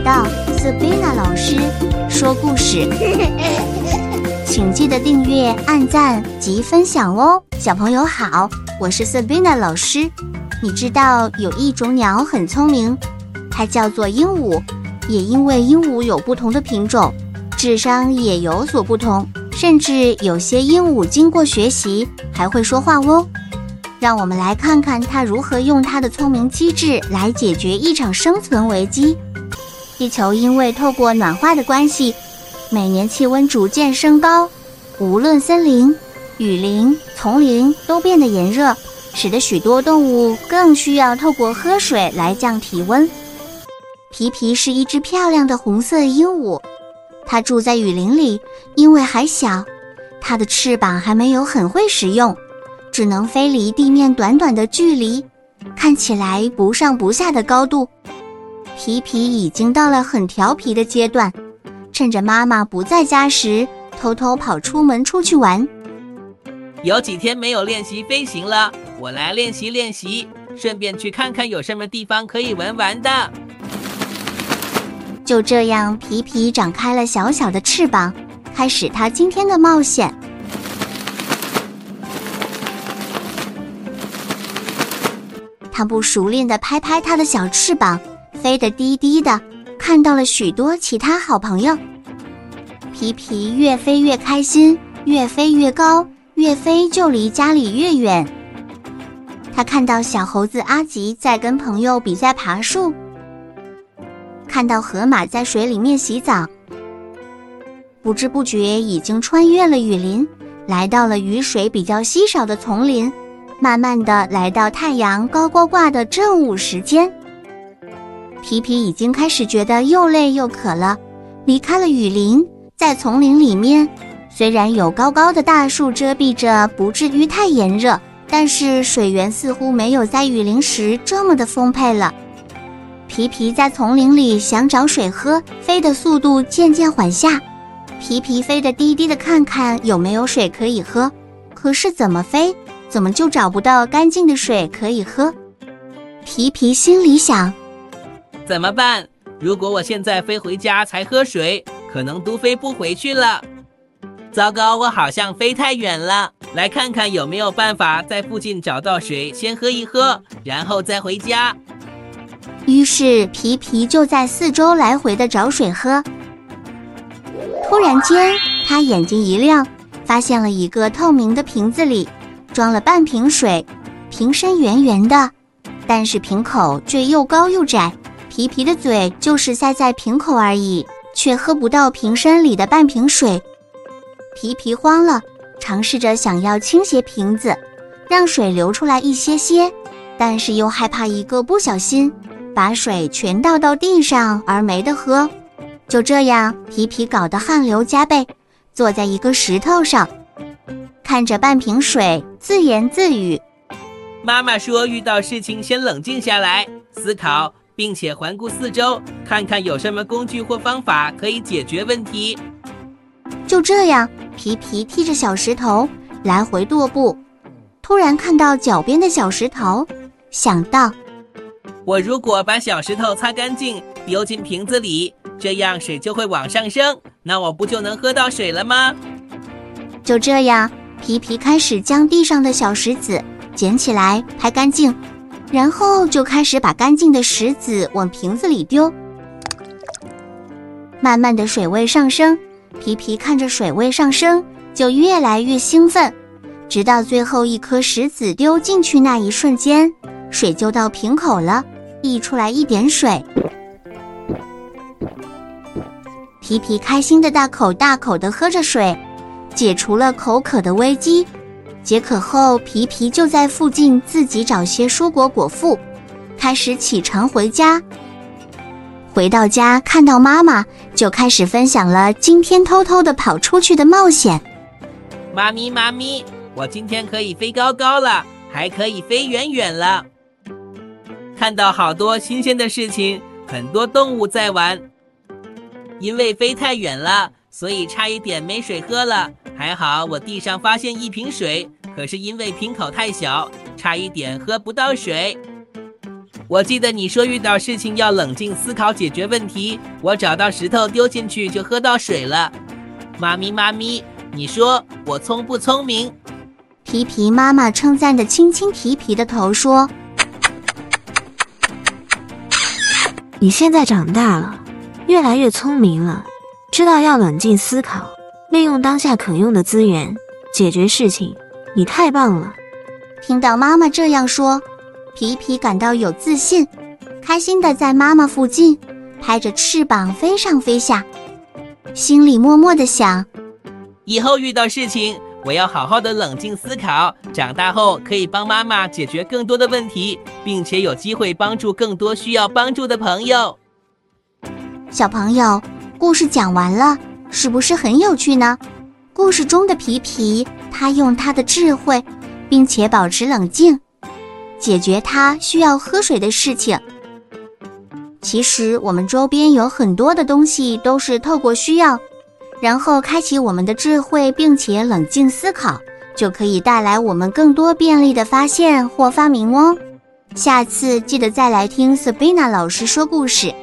到 Sabina 老师说故事，请记得订阅、按赞及分享哦。小朋友好，我是 Sabina 老师。你知道有一种鸟很聪明，它叫做鹦鹉。也因为鹦鹉有不同的品种，智商也有所不同，甚至有些鹦鹉经过学习还会说话哦。让我们来看看它如何用它的聪明机智来解决一场生存危机。地球因为透过暖化的关系，每年气温逐渐升高，无论森林、雨林、丛林都变得炎热，使得许多动物更需要透过喝水来降体温。皮皮是一只漂亮的红色鹦鹉，它住在雨林里，因为还小，它的翅膀还没有很会使用，只能飞离地面短短的距离，看起来不上不下的高度。皮皮已经到了很调皮的阶段，趁着妈妈不在家时，偷偷跑出门出去玩。有几天没有练习飞行了，我来练习练习，顺便去看看有什么地方可以玩玩的。就这样，皮皮展开了小小的翅膀，开始他今天的冒险。他不熟练的拍拍他的小翅膀。飞得低低的，看到了许多其他好朋友。皮皮越飞越开心，越飞越高，越飞就离家里越远。他看到小猴子阿吉在跟朋友比赛爬树，看到河马在水里面洗澡。不知不觉已经穿越了雨林，来到了雨水比较稀少的丛林，慢慢的来到太阳高高挂的正午时间。皮皮已经开始觉得又累又渴了，离开了雨林，在丛林里面，虽然有高高的大树遮蔽着，不至于太炎热，但是水源似乎没有在雨林时这么的丰沛了。皮皮在丛林里想找水喝，飞的速度渐渐缓下。皮皮飞得低低的，看看有没有水可以喝，可是怎么飞，怎么就找不到干净的水可以喝？皮皮心里想。怎么办？如果我现在飞回家才喝水，可能都飞不回去了。糟糕，我好像飞太远了。来看看有没有办法在附近找到水，先喝一喝，然后再回家。于是皮皮就在四周来回的找水喝。突然间，他眼睛一亮，发现了一个透明的瓶子里装了半瓶水，瓶身圆圆的，但是瓶口却又高又窄。皮皮的嘴就是塞在瓶口而已，却喝不到瓶身里的半瓶水。皮皮慌了，尝试着想要倾斜瓶子，让水流出来一些些，但是又害怕一个不小心把水全倒到地上而没得喝。就这样，皮皮搞得汗流浃背，坐在一个石头上，看着半瓶水，自言自语：“妈妈说，遇到事情先冷静下来，思考。”并且环顾四周，看看有什么工具或方法可以解决问题。就这样，皮皮踢着小石头来回踱步，突然看到脚边的小石头，想到：我如果把小石头擦干净，丢进瓶子里，这样水就会往上升，那我不就能喝到水了吗？就这样，皮皮开始将地上的小石子捡起来，拍干净。然后就开始把干净的石子往瓶子里丢，慢慢的水位上升，皮皮看着水位上升就越来越兴奋，直到最后一颗石子丢进去那一瞬间，水就到瓶口了，溢出来一点水，皮皮开心的大口大口的喝着水，解除了口渴的危机。解渴后，皮皮就在附近自己找些蔬果果腹，开始启程回家。回到家看到妈妈，就开始分享了今天偷偷的跑出去的冒险。妈咪，妈咪，我今天可以飞高高了，还可以飞远远了。看到好多新鲜的事情，很多动物在玩。因为飞太远了，所以差一点没水喝了。还好我地上发现一瓶水，可是因为瓶口太小，差一点喝不到水。我记得你说遇到事情要冷静思考解决问题。我找到石头丢进去就喝到水了。妈咪妈咪，你说我聪不聪明？皮皮妈妈称赞的亲亲皮皮的头说：“你现在长大了，越来越聪明了，知道要冷静思考，利用当下可用的资源解决事情。你太棒了！”听到妈妈这样说。皮皮感到有自信，开心的在妈妈附近拍着翅膀飞上飞下，心里默默的想：以后遇到事情，我要好好的冷静思考，长大后可以帮妈妈解决更多的问题，并且有机会帮助更多需要帮助的朋友。小朋友，故事讲完了，是不是很有趣呢？故事中的皮皮，他用他的智慧，并且保持冷静。解决他需要喝水的事情。其实我们周边有很多的东西都是透过需要，然后开启我们的智慧，并且冷静思考，就可以带来我们更多便利的发现或发明哦。下次记得再来听 Sabina 老师说故事。